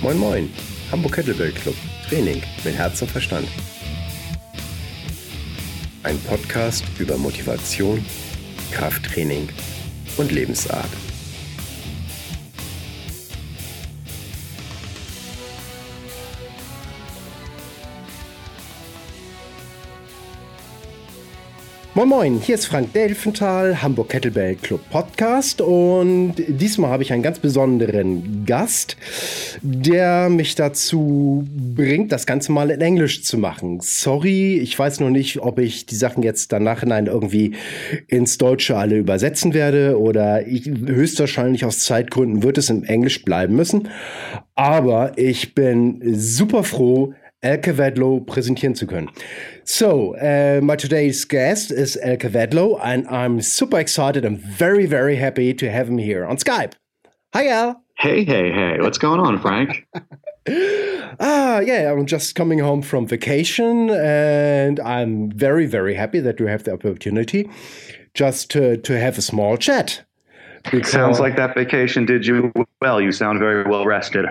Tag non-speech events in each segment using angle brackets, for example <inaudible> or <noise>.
Moin Moin, Hamburg Kettlebell Club, Training mit Herz und Verstand. Ein Podcast über Motivation, Krafttraining und Lebensart. Moin Moin, hier ist Frank Delfenthal, Hamburg Kettlebell Club Podcast und diesmal habe ich einen ganz besonderen Gast, der mich dazu bringt, das Ganze mal in Englisch zu machen. Sorry, ich weiß noch nicht, ob ich die Sachen jetzt dann nachhinein irgendwie ins Deutsche alle übersetzen werde oder ich, höchstwahrscheinlich aus Zeitgründen wird es im Englisch bleiben müssen. Aber ich bin super froh, Elke Wedlow präsentieren zu können. So, uh, my today's guest is Al Kavadlo, and I'm super excited and very, very happy to have him here on Skype. Hi, Al. Hey, hey, hey. What's going on, Frank? <laughs> ah, yeah, I'm just coming home from vacation, and I'm very, very happy that you have the opportunity just to, to have a small chat. Because, Sounds like that vacation did you well. You sound very well rested.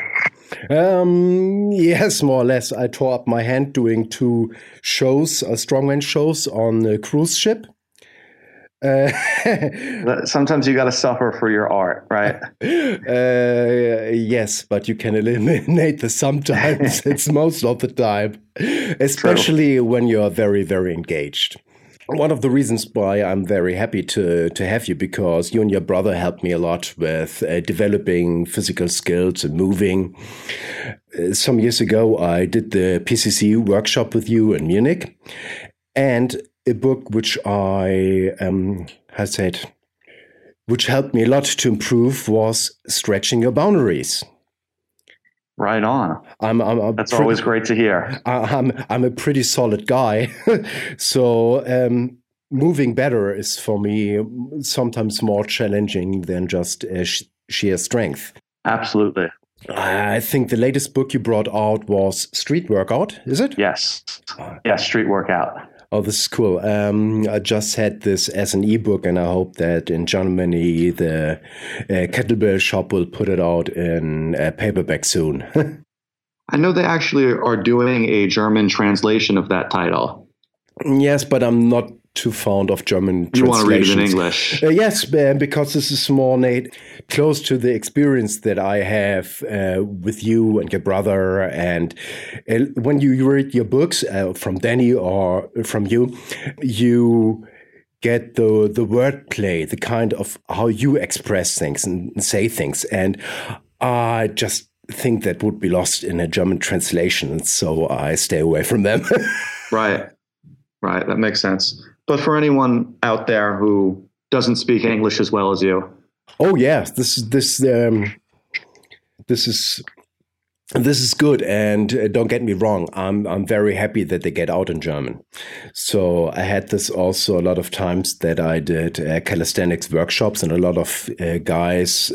Um, yes, more or less. I tore up my hand doing two shows, uh, strongman shows on a cruise ship. Uh, <laughs> Sometimes you got to suffer for your art, right? <laughs> Uh, yes, but you can eliminate the sometimes. <laughs> it's most of the time, especially True. when you're very, very engaged one of the reasons why I'm very happy to to have you because you and your brother helped me a lot with uh, developing physical skills and moving. Uh, some years ago, I did the PCC workshop with you in Munich, and a book which I um, has said, which helped me a lot to improve was stretching your boundaries. Right on. I'm, I'm, I'm That's pretty, always great to hear. I'm I'm a pretty solid guy, <laughs> so um, moving better is for me sometimes more challenging than just uh, sh sheer strength. Absolutely. I think the latest book you brought out was Street Workout. Is it? Yes. Yes, Street Workout. Oh, this is cool. Um, I just had this as an ebook, and I hope that in Germany the uh, kettlebell shop will put it out in a paperback soon. <laughs> I know they actually are doing a German translation of that title. Yes, but I'm not too fond of German you want to read it in English? Uh, yes, because this is more Nate, close to the experience that I have uh, with you and your brother. And uh, when you read your books uh, from Danny or from you, you get the the wordplay, the kind of how you express things and say things, and I just think that would be lost in a German translation, so I stay away from them. <laughs> right, right, that makes sense. But for anyone out there who doesn't speak English as well as you, oh yeah, this is this um, this is this is good. And uh, don't get me wrong. I'm i'm very happy that they get out in german. So i had this also a lot of times that i did uh, calisthenics workshops and a lot of uh, guys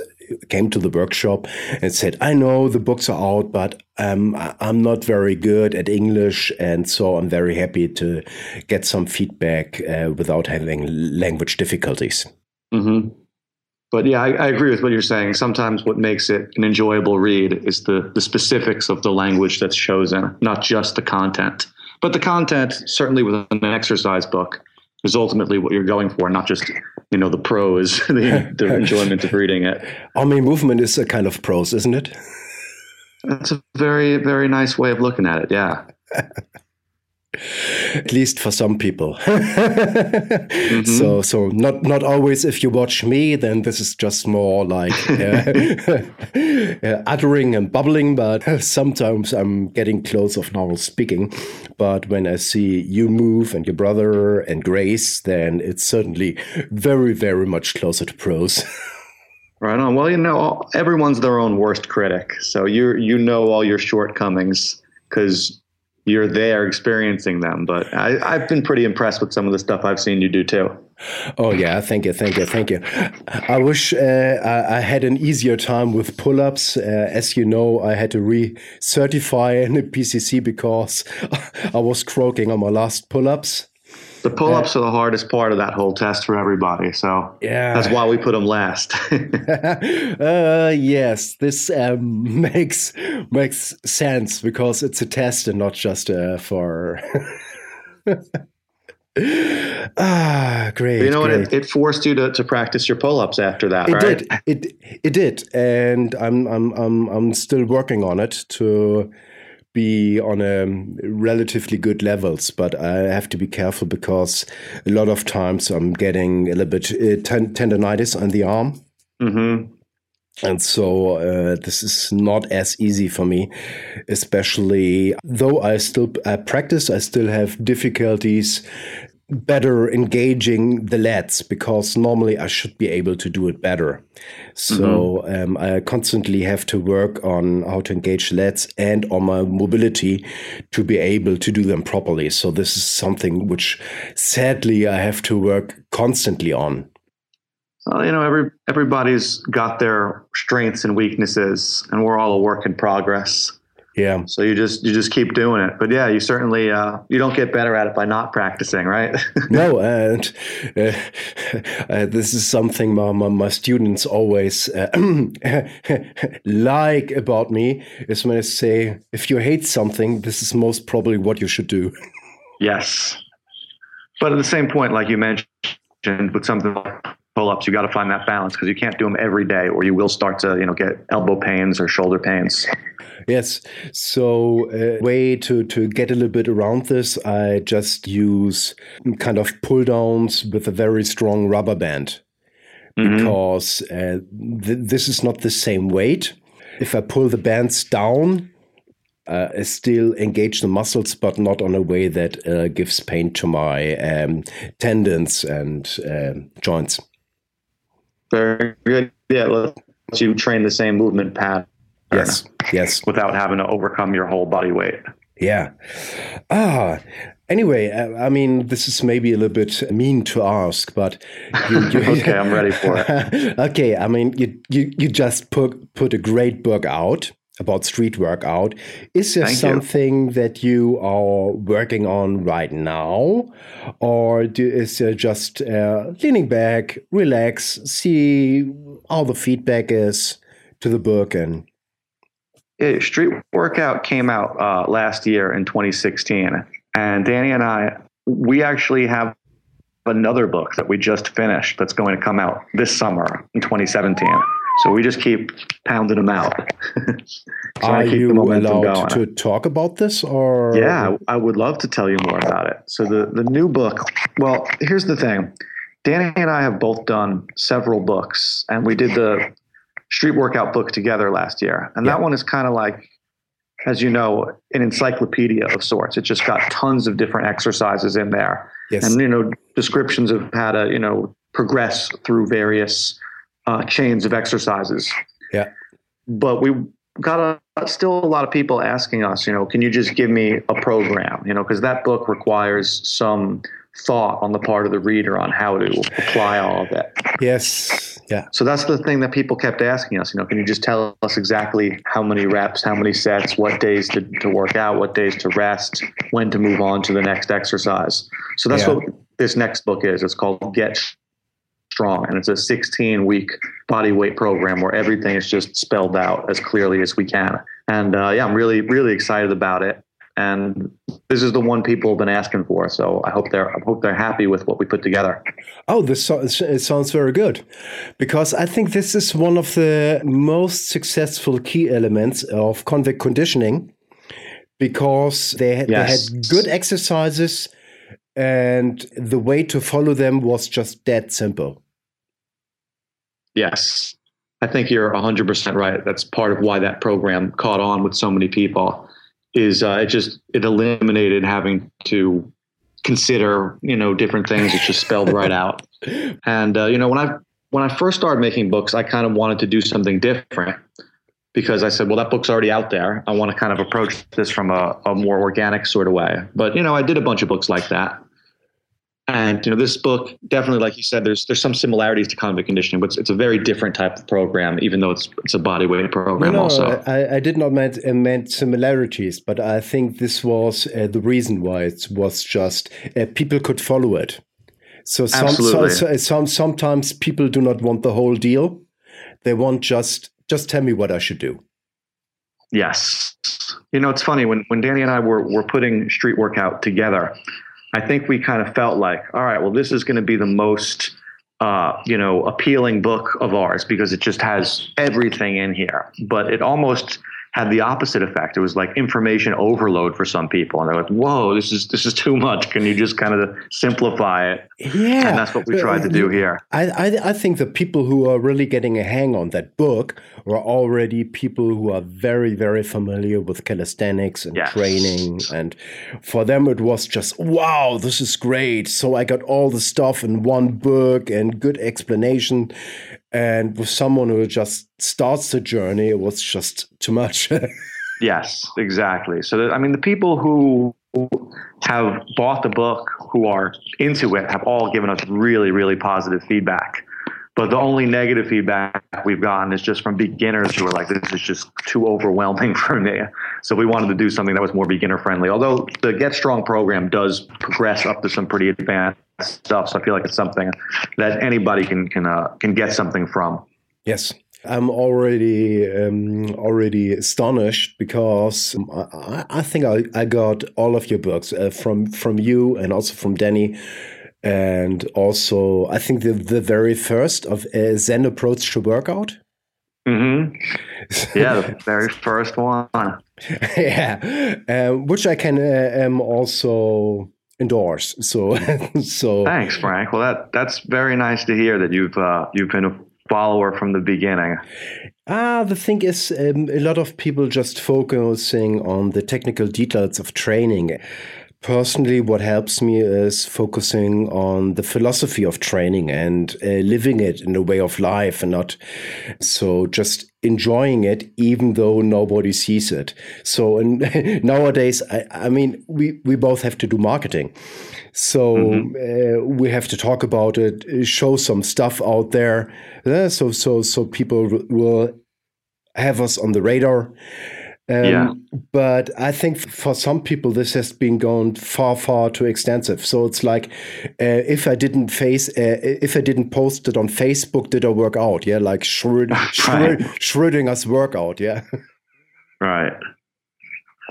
came to the workshop and said, I know the books are out, but um, I'm not very good at English. And so I'm very happy to get some feedback uh, without having language difficulties. Mm-hmm. But yeah, I, I, agree with what you're saying. Sometimes what makes it an enjoyable read is the, the specifics of the language that's chosen, not just the content. But the content, certainly with an exercise book, is ultimately what you're going for, not just you know the prose, <laughs> the, the <laughs> enjoyment of reading it. I mean, movement is a kind of prose, isn't it? That's a very very nice way of looking at it. Yeah. <laughs> at least for some people. <laughs> mm-hmm. So, so not not always. If you watch me, then this is just more like <laughs> uh, <laughs> uh, uttering and bubbling. But sometimes I'm getting close of normal speaking. But when I see you move and your brother and Grace, then it's certainly very, very much closer to prose. Right on. Well, you know, everyone's their own worst critic, so you you know all your shortcomings because you're there experiencing them. But I, have been pretty impressed with some of the stuff I've seen you do too. Oh yeah, thank you, thank you, thank you. I wish uh, I, I, had an easier time with pull-ups. Uh, as you know, I had to re-certify in the PCC because <laughs> I was croaking on my last pull-ups. The pull ups uh, are the hardest part of that whole test for everybody. So yeah, that's why we put them last. <laughs> <laughs> uh, yes, this um, <laughs> makes makes sense because it's a test and not just uh, for. ah, great. But you know great. what? It, it, forced you to, to practice your pull ups after that. It right? did. It it did, and I'm I'm I'm I'm still working on it to be on a relatively good levels, but I have to be careful because a lot of times I'm getting a little bit uh, tendonitis on the arm. Mm-hmm. And so uh, this is not as easy for me, especially though I still I practice, I still have difficulties better engaging the lats because normally I should be able to do it better. So mm-hmm. um, I constantly have to work on how to engage lats and on my mobility to be able to do them properly. So this is something which sadly I have to work constantly on. Well, you know, every everybody's got their strengths and weaknesses, and we're all a work in progress. Yeah. So you just you just keep doing it. But yeah, you certainly uh, you don't get better at it by not practicing, right? <laughs> no, and uh, uh, this is something my my, my students always uh, <clears throat> like about me is when I say if you hate something, this is most probably what you should do. <laughs> yes, but at the same point, like you mentioned, with something like pull-ups you got to find that balance because you can't do them every day or you will start to you know get elbow pains or shoulder pains Yes. So a uh, way to, to get a little bit around this, I just use kind of pull downs with a very strong rubber band mm-hmm. because uh, th- this is not the same weight. If I pull the bands down, uh, I still engage the muscles, but not on a way that uh, gives pain to my um, tendons and uh, joints. Very good. Yeah, let you train the same movement pattern Yes. Yes. Without having to overcome your whole body weight. Yeah. Ah. Anyway, uh, I mean, this is maybe a little bit mean to ask, but you, you, <laughs> okay, I'm ready for it. <laughs> okay, I mean, you you you just put put a great book out about street workout. Is there Thank something you. that you are working on right now, or do, is there just uh, leaning back, relax, see how the feedback is to the book, and Street Workout came out uh, last year in 2016, and Danny and I, we actually have another book that we just finished that's going to come out this summer in 2017. So we just keep pounding them out. <laughs> Are you allowed going. to talk about this, or yeah, I would love to tell you more about it. So the the new book. Well, here's the thing. Danny and I have both done several books, and we did the street workout book together last year. And yeah. that one is kind of like, as you know, an encyclopedia of sorts. It just got tons of different exercises in there. Yes. And, you know, descriptions of how to, you know, progress through various uh, chains of exercises. Yeah. But we got a, still a lot of people asking us, you know, can you just give me a program? You know, because that book requires some thought on the part of the reader on how to apply all of it. Yes. Yeah. So that's the thing that people kept asking us, you know, can you just tell us exactly how many reps, how many sets, what days to, to work out, what days to rest, when to move on to the next exercise. So that's yeah. what this next book is. It's called Get Strong. And it's a 16 week body weight program where everything is just spelled out as clearly as we can. And uh, yeah, I'm really, really excited about it and this is the one people have been asking for. So I hope they're I hope they're happy with what we put together. Oh, this so, it sounds very good, because I think this is one of the most successful key elements of convict conditioning, because they, yes. they had good exercises, and the way to follow them was just that simple. Yes, I think you're 100% right. That's part of why that program caught on with so many people is uh, it just it eliminated having to consider you know different things. It's just spelled right out. <laughs> And uh, you know when I when I first started making books, I kind of wanted to do something different because I said, well, that book's already out there. I want to kind of approach this from a, a more organic sort of way. But you know, I did a bunch of books like that. And you know, this book definitely, like you said, there's there's some similarities to convict conditioning, but it's, it's a very different type of program, even though it's it's a body weight program. No, no, also, I, I did not meant uh, meant similarities, but I think this was uh, the reason why it was just uh, people could follow it. So some, so, so, some sometimes people do not want the whole deal; they want just just tell me what I should do. Yes, you know it's funny when when Danny and I were were putting street workout together. I think we kind of felt like, all right, well, this is going to be the most, uh, you know, appealing book of ours because it just has everything in here. But it almost had the opposite effect. It was like information overload for some people, and they're like, "Whoa, this is this is too much. Can you just kind of simplify it?" Yeah, and that's what we tried to do here. I, I I think the people who are really getting a hang on that book are already people who are very very familiar with calisthenics and yes. training, and for them it was just wow, this is great. So I got all the stuff in one book and good explanation and with someone who just starts the journey, it was just too much. <laughs> yes, exactly. So, I mean, the people who have bought the book, who are into it, have all given us really, really positive feedback. But the only negative feedback we've gotten is just from beginners who are like, this is just too overwhelming <laughs> for me. So we wanted to do something that was more beginner friendly. Although the Get Strong program does progress up to some pretty advanced stuff. So I feel like it's something that anybody can can uh, can get something from. Yes. I'm already um, already astonished because I, I think I, I, got all of your books uh, from from you and also from Danny and also I think the the very first of a Zen approach to workout. Mm-hmm. <laughs> Yeah, the very first one. <laughs> yeah, uh, which I can uh, um, also endorse. So, <laughs> so thanks, Frank. Well, that that's very nice to hear that you've uh, you've been a follower from the beginning. Ah, the thing is, um, a lot of people just focusing on the technical details of training Personally, what helps me is focusing on the philosophy of training and uh, living it in a way of life and not so just enjoying it, even though nobody sees it. So and <laughs> nowadays, I, I, mean, we, we both have to do marketing. So mm-hmm. uh, we have to talk about it, show some stuff out there. Uh, so, so, so people will have us on the radar. Um, yeah. But I think for some people, this has been gone far, far too extensive. So it's like, uh, if I didn't face, uh, if I didn't post it on Facebook, did I work out? Yeah, like Schröd- <laughs> right. Schrödinger's workout. Yeah. Right.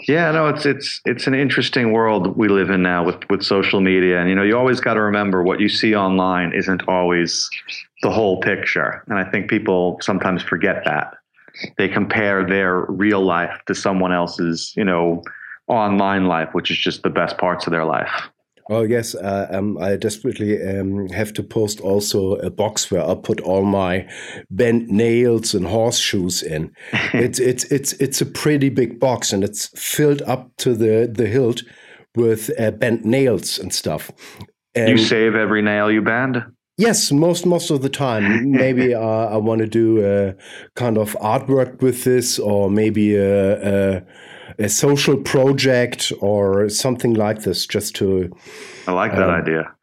Yeah, no, it's it's it's an interesting world we live in now with with social media, and you know, you always got to remember what you see online isn't always the whole picture, and I think people sometimes forget that they compare their real life to someone else's, you know, online life, which is just the best parts of their life. Oh yes, uh, um, I desperately um, have to post also a box where I put all my bent nails and horseshoes in. <laughs> it's it's it's it's a pretty big box, and it's filled up to the the hilt with uh, bent nails and stuff. And you save every nail you bend. Yes, most most of the time. Maybe <laughs> uh, I want to do a kind of artwork with this, or maybe a, a, a, social project or something like this, just to. I like that um, idea.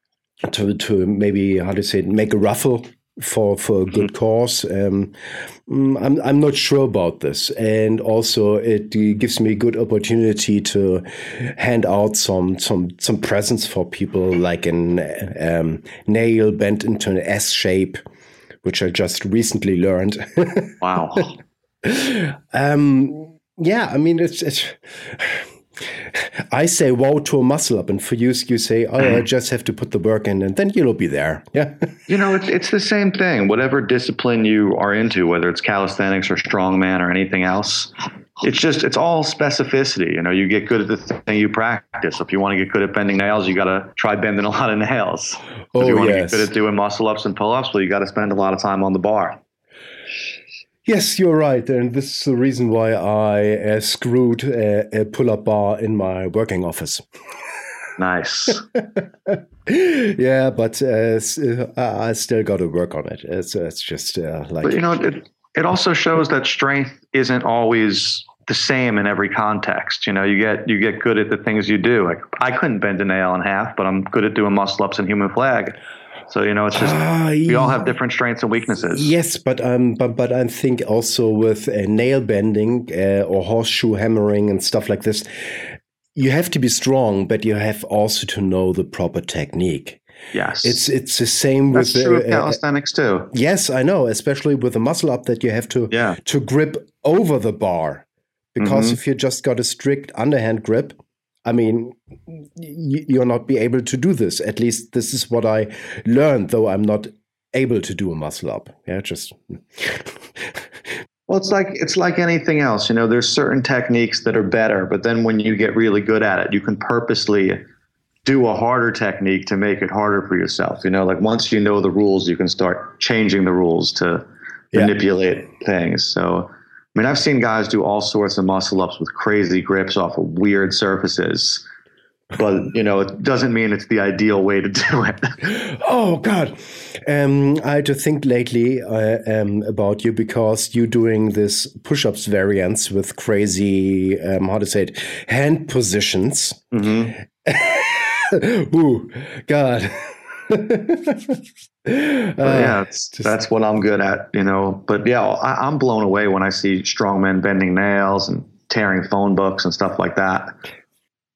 To to maybe how to say it, make a ruffle for for a good cause. Um, mm, I'm I'm not sure about this, and also it gives me a good opportunity to hand out some some some presents for people, like an um, nail bent into an S shape, which I just recently learned. wow. <laughs> um, yeah, I mean it's it's. I say wow to a muscle up, and for you, you say, oh, I mm-hmm. just have to put the work in, and then you'll be there. Yeah. you know, it's, it's the same thing. Whatever discipline you are into, whether it's calisthenics or strongman or anything else, it's just, it's all specificity. You know, you get good at the thing you practice. If you want to get good at bending nails, you got to try bending a lot of nails. Oh, if you want yes. to get good at doing muscle ups and pull ups, well, you got to spend a lot of time on the bar. Yes, you're right, and this is the reason why I uh, screwed a, a pull-up bar in my working office. Nice. <laughs> yeah, but uh, I still got to work on it. It's, it's just uh, like. But you know, it, it also shows that strength isn't always the same in every context. You know, you get you get good at the things you do. Like I couldn't bend a nail in half, but I'm good at doing muscle ups and human flag. So you know, it's just uh, we all have different strengths and weaknesses. Yes, but um, but but I think also with uh, nail bending uh, or horseshoe hammering and stuff like this, you have to be strong, but you have also to know the proper technique. Yes, it's it's the same That's with true uh, of calisthenics too. Yes, I know, especially with the muscle up that you have to yeah. to grip over the bar, because mm -hmm. if you just got a strict underhand grip, I mean, you'll not be able to do this. At least this is what I learned, though I'm not able to do a muscle up. Yeah, just. well, it's like it's like anything else. You know, there's certain techniques that are better, but then when you get really good at it, you can purposely do a harder technique to make it harder for yourself. You know, like once you know the rules, you can start changing the rules to yeah. manipulate things. So I mean, I've seen guys do all sorts of muscle ups with crazy grips off of weird surfaces. But you know, it doesn't mean it's the ideal way to <laughs> do it. oh God, um, I had to think lately uh, um, about you because you're doing this push-ups variants with crazy, um, how to say it, hand positions. Mm-hmm. <laughs> Ooh, God. Yeah, just, that's what I'm good at, you know. But yeah, I, I'm blown away when I see strong men bending nails and tearing phone books and stuff like that.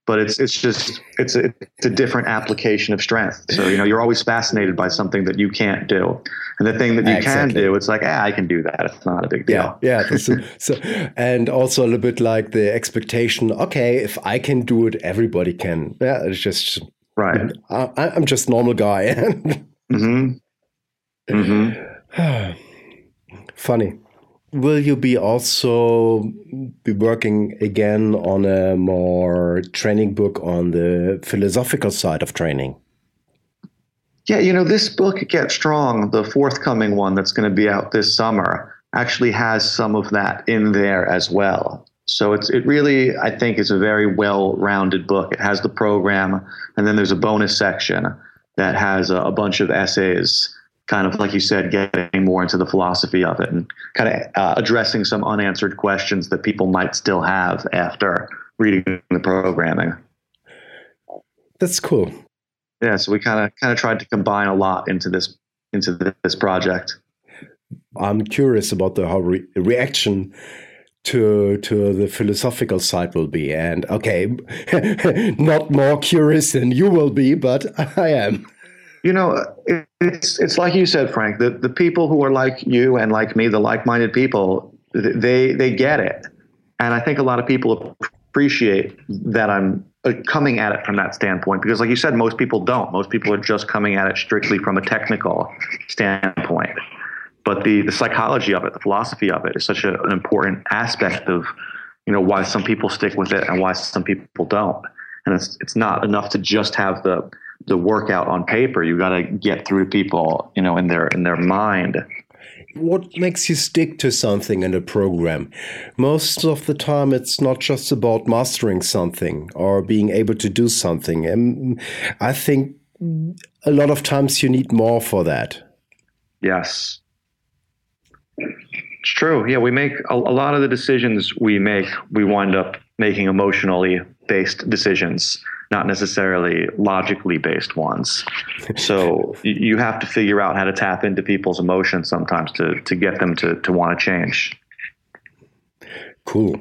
But it's it's just it's a, it's a different application of strength. So you know you're always fascinated by something that you can't do, and the thing that you exactly. can do, it's like, ah, I can do that. It's not a big deal. Yeah, yeah. <laughs> So, so, and also a little bit like the expectation. Okay, if I can do it, everybody can. Yeah, it's just right. I, I'm just normal guy. <laughs> mm-hmm. Mm-hmm. <sighs> Funny. Will you be also be working again on a more training book on the philosophical side of training? Yeah, you know, this book, Get Strong, the forthcoming one that's going to be out this summer, actually has some of that in there as well. So it's it really, I think, is a very well-rounded book. It has the program, and then there's a bonus section that has a, a bunch of essays kind of like you said, getting more into the philosophy of it and kind of uh, addressing some unanswered questions that people might still have after reading the programming. That's cool. Yeah, so we kind of kind of tried to combine a lot into this into this project. I'm curious about the how re reaction to to the philosophical side will be and okay <laughs> not more curious than you will be but <laughs> i am you know, it's it's like you said, Frank. The the people who are like you and like me, the like-minded people, they they get it, and I think a lot of people appreciate that I'm uh, coming at it from that standpoint because, like you said, most people don't. Most people are just coming at it strictly from a technical standpoint. But the the psychology of it, the philosophy of it, is such a, an important aspect of you know why some people stick with it and why some people don't. And it's it's not enough to just have the the workout on paper. You got to get through people, you know, in their in their mind. What makes you stick to something in a program? Most of the time, it's not just about mastering something or being able to do something. And I think a lot of times you need more for that. Yes. It's true. Yeah, we make a, a lot of the decisions we make, we wind up making emotionally based decisions not necessarily logically based ones. <laughs> So you have to figure out how to tap into people's emotions sometimes to to get them to to want to change. Cool.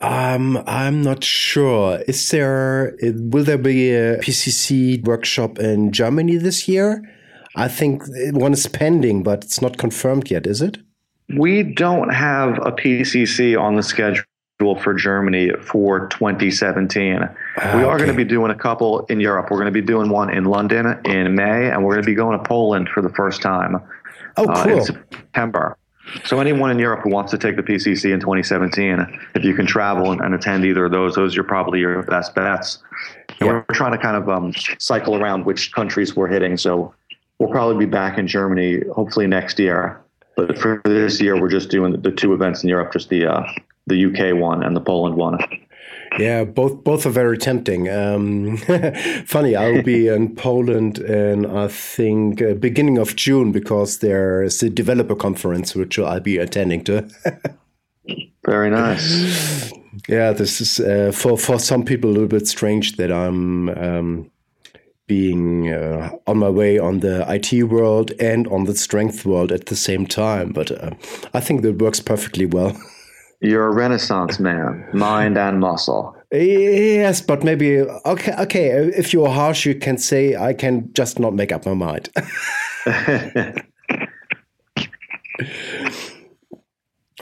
Um, I'm not sure. Is there will there be a PCC workshop in Germany this year? I think one is pending, but it's not confirmed yet, is it? We don't have a PCC on the schedule for Germany for 2017. we are okay. going to be doing a couple in Europe. We're going to be doing one in London in May, and we're going to be going to Poland for the first time. Oh, cool. Uh, in September. So anyone in Europe who wants to take the PCC in 2017, if you can travel and, and attend either of those, those are probably your best bets. And yeah. we're trying to kind of um, cycle around which countries we're hitting. So we'll probably be back in Germany hopefully next year. But for this year, we're just doing the two events in Europe, just the uh, the UK one and the Poland one. Yeah, both both are very tempting. Um, <laughs> funny, I'll be <laughs> in Poland in I think uh, beginning of June because there's a developer conference which I'll be attending to. <laughs> Very nice. yeah, this is uh, for for some people a little bit strange that I'm um, being uh, on my way on the IT world and on the strength world at the same time. But uh, I think that works perfectly well. <laughs> You're a renaissance man, mind and muscle. Yes, but maybe okay. Okay, if you're harsh, you can say I can just not make up my mind. <laughs> <laughs>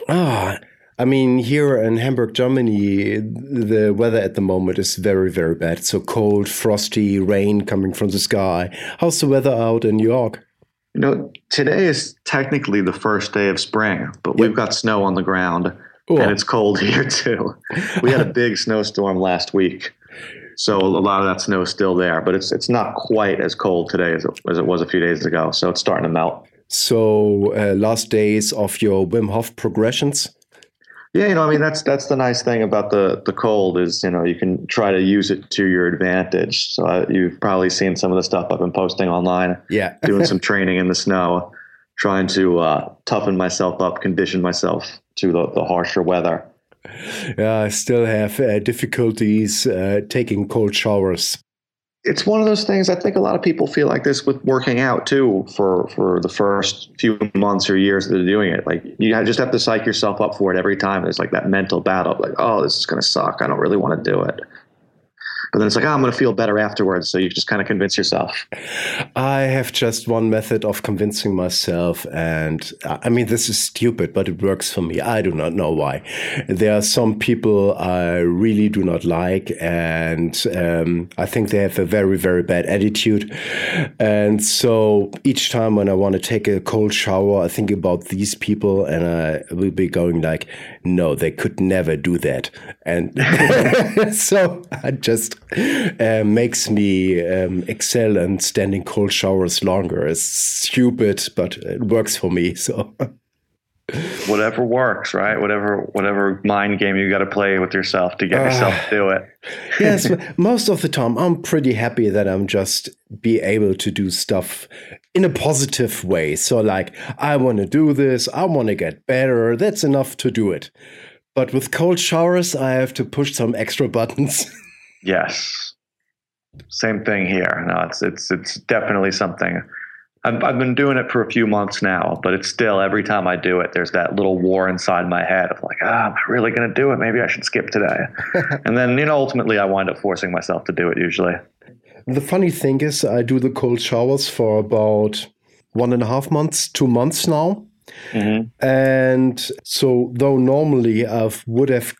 ah, I mean, here in Hamburg, Germany, the weather at the moment is very, very bad. So cold, frosty, rain coming from the sky. How's the weather out in New York? You know, today is technically the first day of spring, but we've got snow on the ground Ooh. and it's cold <laughs> here too. We had a <laughs> big snowstorm last week. So a lot of that snow is still there, but it's it's not quite as cold today as it, as it was a few days ago. So it's starting to melt. So uh, last days of your Wim Hof progressions? Yeah, you know, I mean that's that's the nice thing about the the cold is you know you can try to use it to your advantage. So uh, you've probably seen some of the stuff I've been posting online. Yeah, <laughs> doing some training in the snow, trying to uh, toughen myself up, condition myself to the, the harsher weather. Yeah, I still have uh, difficulties uh, taking cold showers it's one of those things I think a lot of people feel like this with working out too for for the first few months or years that they're doing it. Like you just have to psych yourself up for it every time. It's like that mental battle, like, oh, this is gonna suck. I don't really want to do it. But then it's like, oh, I'm going to feel better afterwards. So you just kind of convince yourself. I have just one method of convincing myself. And I mean, this is stupid, but it works for me. I do not know why. There are some people I really do not like. And um, I think they have a very, very bad attitude. And so each time when I want to take a cold shower, I think about these people and I will be going like, no, they could never do that. And <laughs> so I just <laughs> uh, makes me um, excel in standing cold showers longer. It's stupid, but it works for me. So. <laughs> whatever works, right? Whatever whatever mind game you got to play with yourself to get uh, yourself to do it. <laughs> yes, most of the time I'm pretty happy that I'm just be able to do stuff in a positive way. So like I want to do this, I want to get better. That's enough to do it. But with cold showers, I have to push some extra buttons. Yes. Same thing here. No, it's it's it's definitely something. I've, I've been doing it for a few months now, but it's still every time I do it, there's that little war inside my head of like, ah, am I really going to do it? Maybe I should skip today. <laughs> and then, you know, ultimately I wind up forcing myself to do it usually. The funny thing is, I do the cold showers for about one and a half months, two months now. Mm-hmm. And so, though normally I would have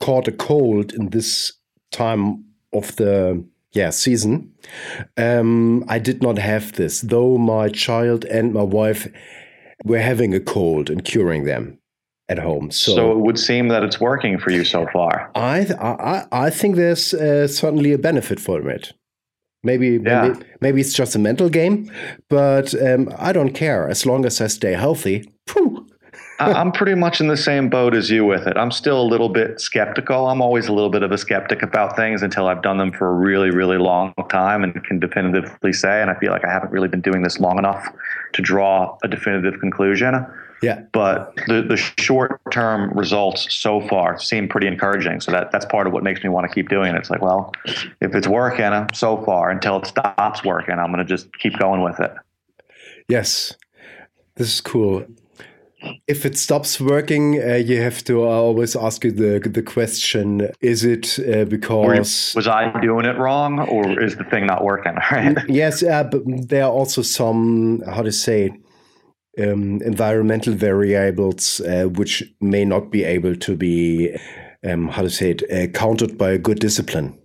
caught a cold in this time of the yeah season um, i did not have this though my child and my wife were having a cold and curing them at home so, so it would seem that it's working for you so far i i, I think there's uh, certainly a benefit for it Maybe, yeah. maybe, maybe it's just a mental game, but um, I don't care as long as I stay healthy. Phew, I'm pretty much in the same boat as you with it. I'm still a little bit skeptical. I'm always a little bit of a skeptic about things until I've done them for a really, really long time and can definitively say, and I feel like I haven't really been doing this long enough to draw a definitive conclusion. Yeah. But the, the short term results so far seem pretty encouraging. So that, that's part of what makes me want to keep doing it. It's like, well, if it's working so far until it stops working, I'm going to just keep going with it. Yes. This is cool if it stops working, uh, you have to uh, always ask you the the question: Is it uh, because was I doing it wrong, or is the thing not working? <laughs> Right? yes, uh, but there are also some how to say um, environmental variables uh, which may not be able to be um, how to say it uh, countered by a good discipline.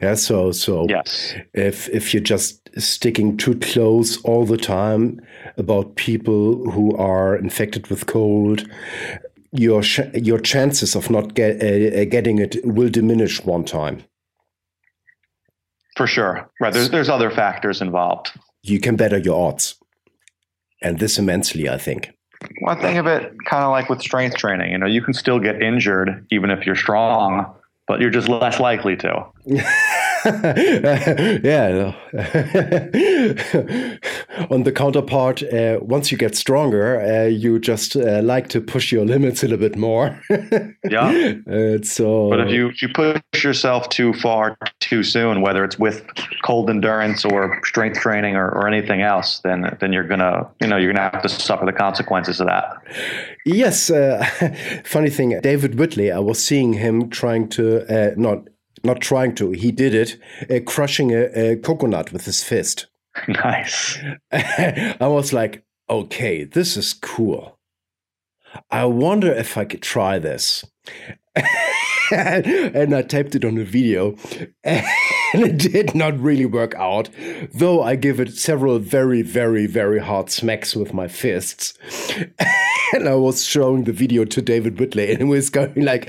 Yeah, so so yes. if if you're just sticking too close all the time about people who are infected with cold, your your chances of not get, uh, uh, getting it will diminish one time. For sure, right? There's there's other factors involved. You can better your odds, and this immensely, I think. One thing of it, kind of like with strength training, you know, you can still get injured even if you're strong but you're just less likely to. <laughs> yeah. <laughs> on the counterpart, uh, once you get stronger, uh, you just uh, like to push your limits a little bit more. <laughs> yeah. Uh, so, but if you if you push yourself too far too soon, whether it's with cold endurance or strength training or, or anything else, then then you're gonna you know you're gonna have to suffer the consequences of that. Yes. Uh, <laughs> funny thing, David Whitley. I was seeing him trying to uh, not not trying to. He did it, crushing a, a coconut with his fist. <laughs> Nice. <laughs> I was like, okay, this is cool. I wonder if I could try this. <laughs> and I taped it on a video, and it did not really work out, though I give it several very, very, very hard smacks with my fists. and I was showing the video to David Whitley, and he was going like,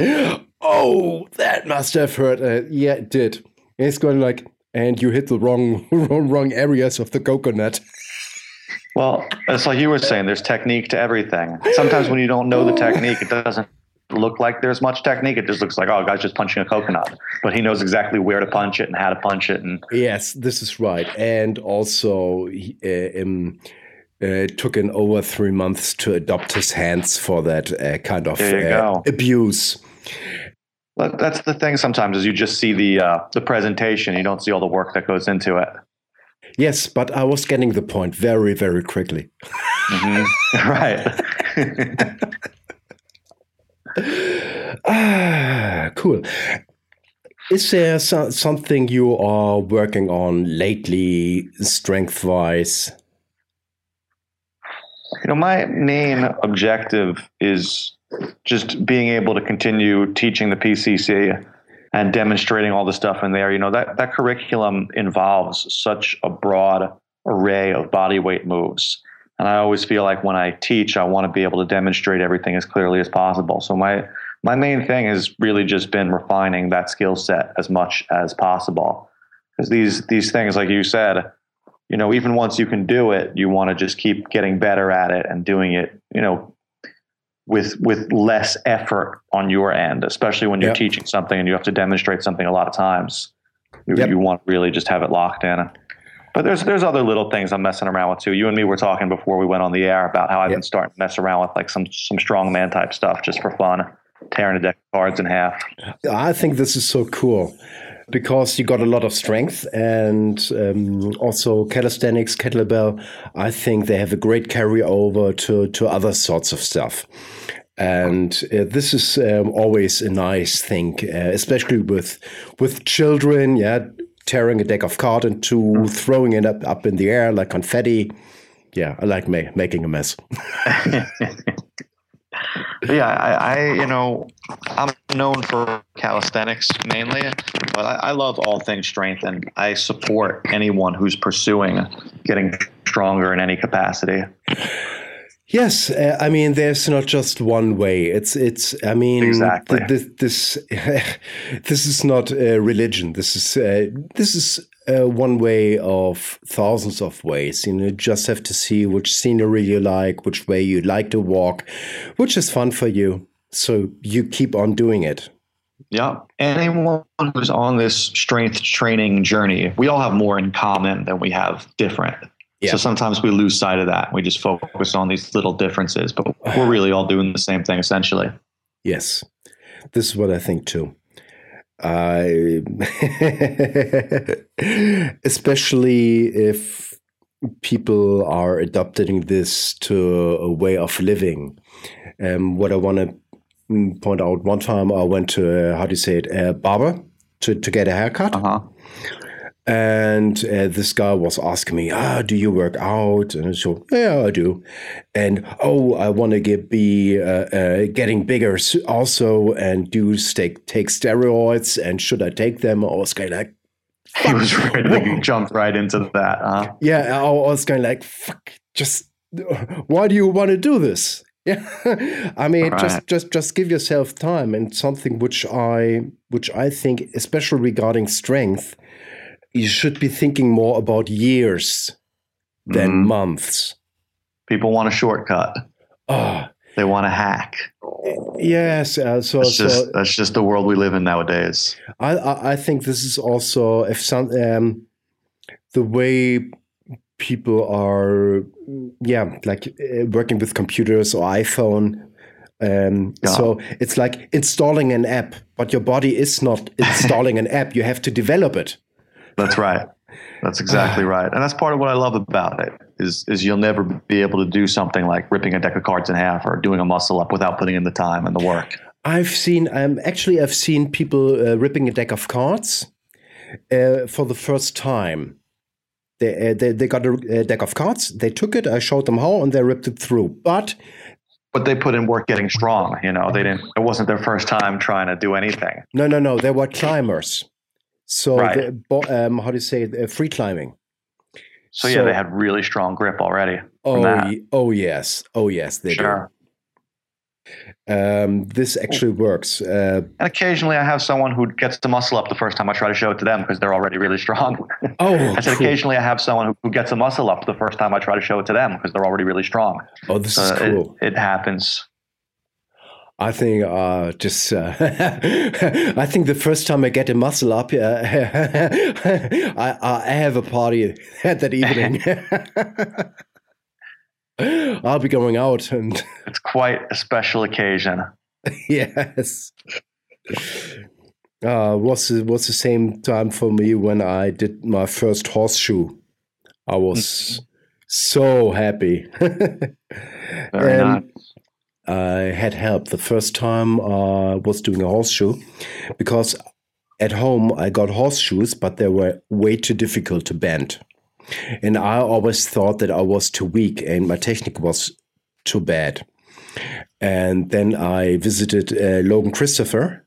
"Oh, that must have hurt." Uh, yeah, it did. And he's going like, and you hit the wrong <laughs> wrong, wrong areas of the coconut. Well, it's like you were saying, there's technique to everything. Sometimes when you don't know the technique, it doesn't look like there's much technique. It just looks like, oh, guy's just punching a coconut. But he knows exactly where to punch it and how to punch it. And yes, this is right. And also, he, uh, um, uh, took him over three months to adopt his hands for that uh, kind of uh, abuse that's the thing sometimes is you just see the uh, the presentation. You don't see all the work that goes into it. Yes but i was getting the point very very quickly. Mm-hmm. <laughs> right. Ah cool. Is there so- something you are working on lately strength wise you know my main objective is just being able to continue teaching the PCC and demonstrating all the stuff in there. You know, that, that curriculum involves such a broad array of body weight moves. And I always feel like when I teach, I want to be able to demonstrate everything as clearly as possible. So my my main thing has really just been refining that skill set as much as possible. Because these these things, like you said, you know, even once you can do it, you want to just keep getting better at it and doing it, you know, with with less effort on your end, especially when you're yep. teaching something and you have to demonstrate something a lot of times. You, yep. you want to really just have it locked in. But there's there's other little things I'm messing around with too. You and me were talking before we went on the air about how I've yep. been starting to mess around with like some some strong man type stuff just for fun, tearing a deck of cards in half. I think this is so cool because you got a lot of strength and um, also calisthenics, kettlebell. I think they have a great carryover to to other sorts of stuff. And uh, this is um, always a nice thing, uh, especially with with children. Yeah, tearing a deck of cards and two, throwing it up up in the air like confetti. Yeah, I like ma- making a mess. <laughs> yeah, I, I, you know, I'm known for calisthenics mainly, but I, I, love all things strength, and I support anyone who's pursuing getting stronger in any capacity. Yes, uh, I mean, there's not just one way. It's, it's. I mean, exactly. Th- this, <laughs> this is not a religion. This is, uh, this is uh, one way of thousands of ways. You know, just have to see which scenery you like, which way you like to walk, which is fun for you. So you keep on doing it. Yeah. Anyone who's on this strength training journey, we all have more in common than we have different. Yeah. So sometimes we lose sight of that. We just focus on these little differences, but we're <sighs> really all doing the same thing essentially. Yes. This is what I think too. I <laughs> especially if people are adopting this to a way of living. Um, what I want to point out one time, I went to uh, how do you say it, a barber to to get a haircut. Uh-huh. And uh, this guy was asking me, "Ah, do you work out?" And so, yeah, I do. And oh, I want to get be uh, uh, getting bigger also, and do take take steroids. And should I take them? I was kind of like, <laughs> he was really jumped right into that. Huh? Yeah, I was kind of like, fuck, just why do you want to do this? Yeah, <laughs> I mean, right. just just just give yourself time and something which I which I think, especially regarding strength you should be thinking more about years than mm. months. People want a shortcut. Oh. They want to hack. Yes, uh, so that's just, so, that's just the world we live in nowadays. I I, I think this is also if some um, the way people are, yeah, like uh, working with computers or iPhone. Um, yeah. So it's like installing an app, but your body is not installing an app. You have to develop it. That's right. That's exactly <sighs> right. And that's part of what I love about it is is you'll never be able to do something like ripping a deck of cards in half or doing a muscle up without putting in the time and the work. I've seen um, actually I've seen people uh, ripping a deck of cards uh, for the first time. They, uh, they, they got a, a, deck of cards. They took it. I showed them how, and they ripped it through. But but they put in work getting strong. You know, they didn't. It wasn't their first time trying to do anything. No, no, no. They were climbers. So right. the, um, how do you say it? Uh, free climbing. So, so, yeah, they had really strong grip already. Oh, oh yes, oh yes, they sure. do. Um, this actually works. Uh, and occasionally, I have someone who gets the muscle up the first time I try to show it to them because they're already really strong. <laughs> Oh, I said cool. occasionally I have someone who, who, gets the muscle up the first time I try to show it to them because they're already really strong. Oh, this so is cool. It, it happens. I think uh, just uh, <laughs> I think the first time I get a muscle up, uh, <laughs> I, I have a party <laughs> that evening. I'll be going out, and it's quite a special occasion. yes. Uh, was was the same time for me when I did my first horseshoe. I was mm-hmm. so happy. Very and, nice. I had help the first time I was doing a horseshoe because at home I got horseshoes, but they were way too difficult to bend. And I always thought that I was too weak and my technique was too bad. And then I visited uh, Logan Christopher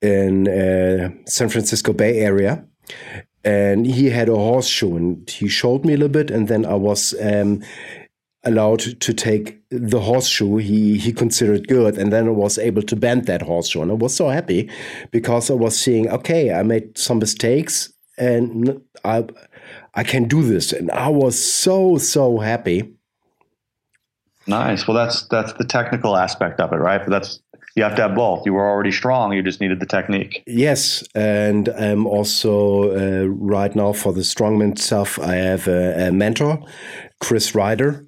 in uh, San Francisco Bay Area. And he had a horseshoe and he showed me a little bit. And then I was um, allowed to take the horseshoe he he considered good and then I was able to bend that horseshoe and I was so happy because I was seeing okay I made some mistakes and I I can do this and I was so so happy. Nice. Well that's that's the technical aspect of it right? But that's you have to have both. You were already strong you just needed the technique. Yes and I'm also uh, right now for the strongman stuff I have a, a mentor Chris Rider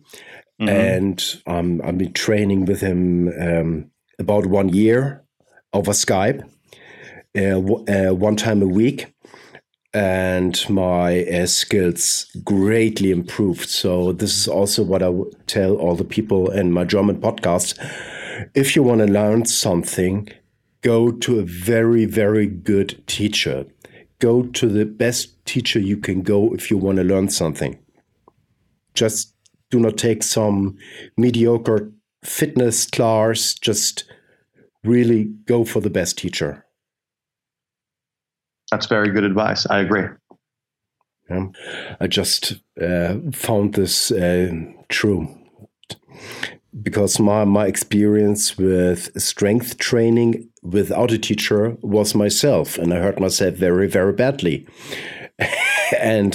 Mm-hmm. And um, I've been training with him um, about one year over Skype, uh, w- uh, one time a week. And my uh, skills greatly improved. So, this is also what I w- tell all the people in my German podcast. If you want to learn something, go to a very, very good teacher. Go to the best teacher you can go if you want to learn something. Just do not take some mediocre fitness class. Just really go for the best teacher. That's very good advice. I agree. Yeah. I just uh, found this uh, true because my, my experience with strength training without a teacher was myself, and I hurt myself very, very badly. <laughs> and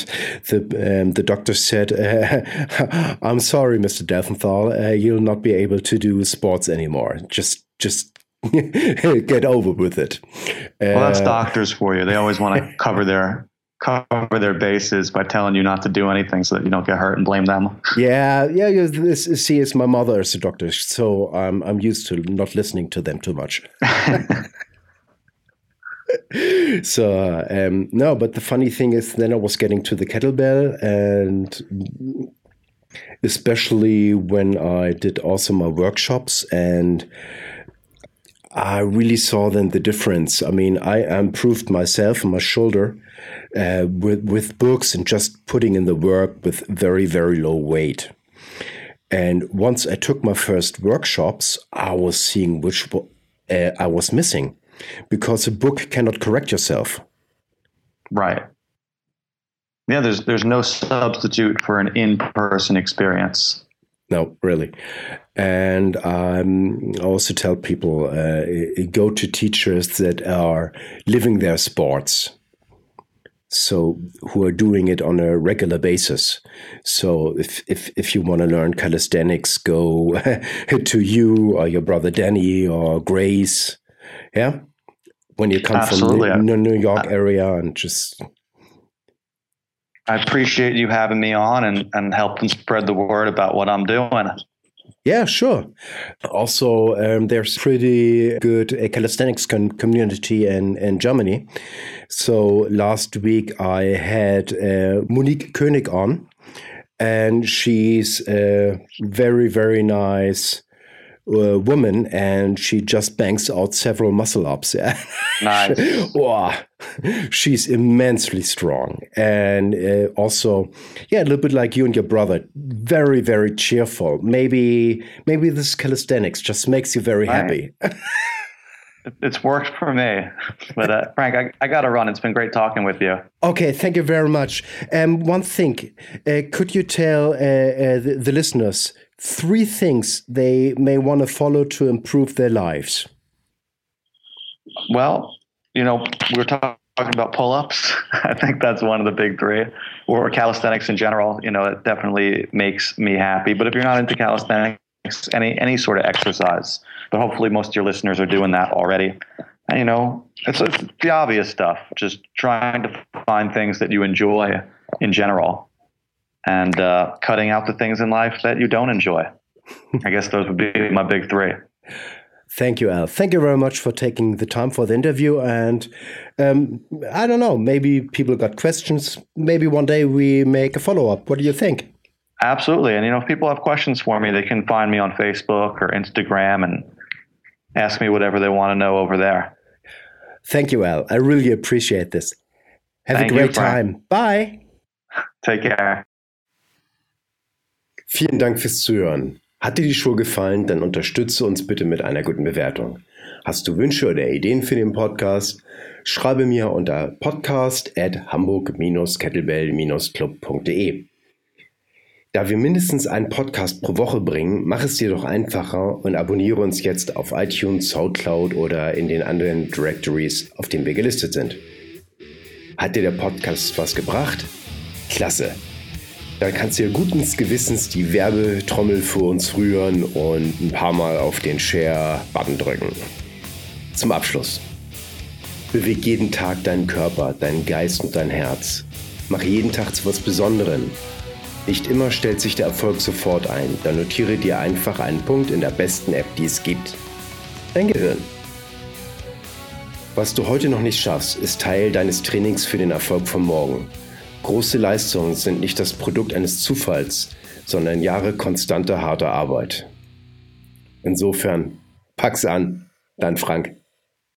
the um, the doctor said, uh, <laughs> "I'm sorry, Mr. Delventhal, uh, you'll not be able to do sports anymore. Just just <laughs> get over with it." well, that's uh, doctors for you. They always want to <laughs> cover their cover their bases by telling you not to do anything so that you don't get hurt and blame them. Yeah, yeah. This, see, it's my mother is a doctor, so I'm I'm used to not listening to them too much. <laughs> so um, no, but the funny thing is, then I was getting to the kettlebell, and especially when I did also my workshops, and I really saw then the difference. I mean, I improved myself and my shoulder uh, with with books and just putting in the work with very very low weight. And once I took my first workshops, I was seeing which uh, I was missing because a book cannot correct yourself. Right. Yeah, there's there's no substitute for an in-person experience. No, really. And um, I also tell people uh, go to teachers that are living their sports. So who are doing it on a regular basis. So if if if you want to learn calisthenics, go <laughs> to you or your brother Danny or Grace. Yeah, when you come Absolutely. from the New York area and just I appreciate you having me on and, and helping spread the word about what I'm doing. Yeah, sure. Also, um, there's pretty good uh, calisthenics com community in, in Germany. So last week I had uh, Monique König on, and she's a very, very nice uh, woman and she just banks out several muscle ups. Yeah. <laughs> Nice. wow. She's immensely strong. And uh, also, yeah, a little bit like you and your brother, very, very cheerful. Maybe, maybe this calisthenics just makes you very right. happy. <laughs> it's worked for me. But uh, Frank, I, I got to run. It's been great talking with you. Okay, thank you very much. Um, one thing, uh, could you tell uh, uh the, the, listeners three things they may want to follow to improve their lives? Well, you know, we're talking about pull ups. <laughs> I think that's one of the big three, or calisthenics in general. You know, it definitely makes me happy. But if you're not into calisthenics, any any sort of exercise, but hopefully most of your listeners are doing that already. And, you know, it's, it's the obvious stuff. Just trying to find things that you enjoy in general and uh, cutting out the things in life that you don't enjoy. <laughs> I guess those would be my big three. Thank you, Al. Thank you very much for taking the time for the interview. And um, I don't know, maybe people got questions. Maybe one day we make a follow up. What do you think? Absolutely. And, you know, if people have questions for me, they can find me on Facebook or Instagram and ask me whatever they want to know over there. Thank you, Al. I really appreciate this. Have Thank a great you, time. Bye. Take care. Vielen Dank fürs Zuhören. Hat dir die Show gefallen, dann unterstütze uns bitte mit einer guten Bewertung. Hast du Wünsche oder Ideen für den Podcast? Schreibe mir unter podcast at hamburg-kettlebell-club.de. Da wir mindestens einen Podcast pro Woche bringen, mach es dir doch einfacher und abonniere uns jetzt auf iTunes, Soundcloud oder in den anderen Directories, auf denen wir gelistet sind. Hat dir der Podcast was gebracht? Klasse! Dann kannst du dir guten Gewissens die Werbetrommel für uns rühren und ein paar Mal auf den Share-Button drücken. Zum Abschluss. Beweg jeden Tag deinen Körper, deinen Geist und dein Herz. Mach jeden Tag zu was Besonderem. Nicht immer stellt sich der Erfolg sofort ein. Dann notiere dir einfach einen Punkt in der besten App, die es gibt. Dein Gehirn. Was du heute noch nicht schaffst, ist Teil deines Trainings für den Erfolg von morgen. Große Leistungen sind nicht das Produkt eines Zufalls, sondern Jahre konstanter harter Arbeit. Insofern, pack's an, dein Frank.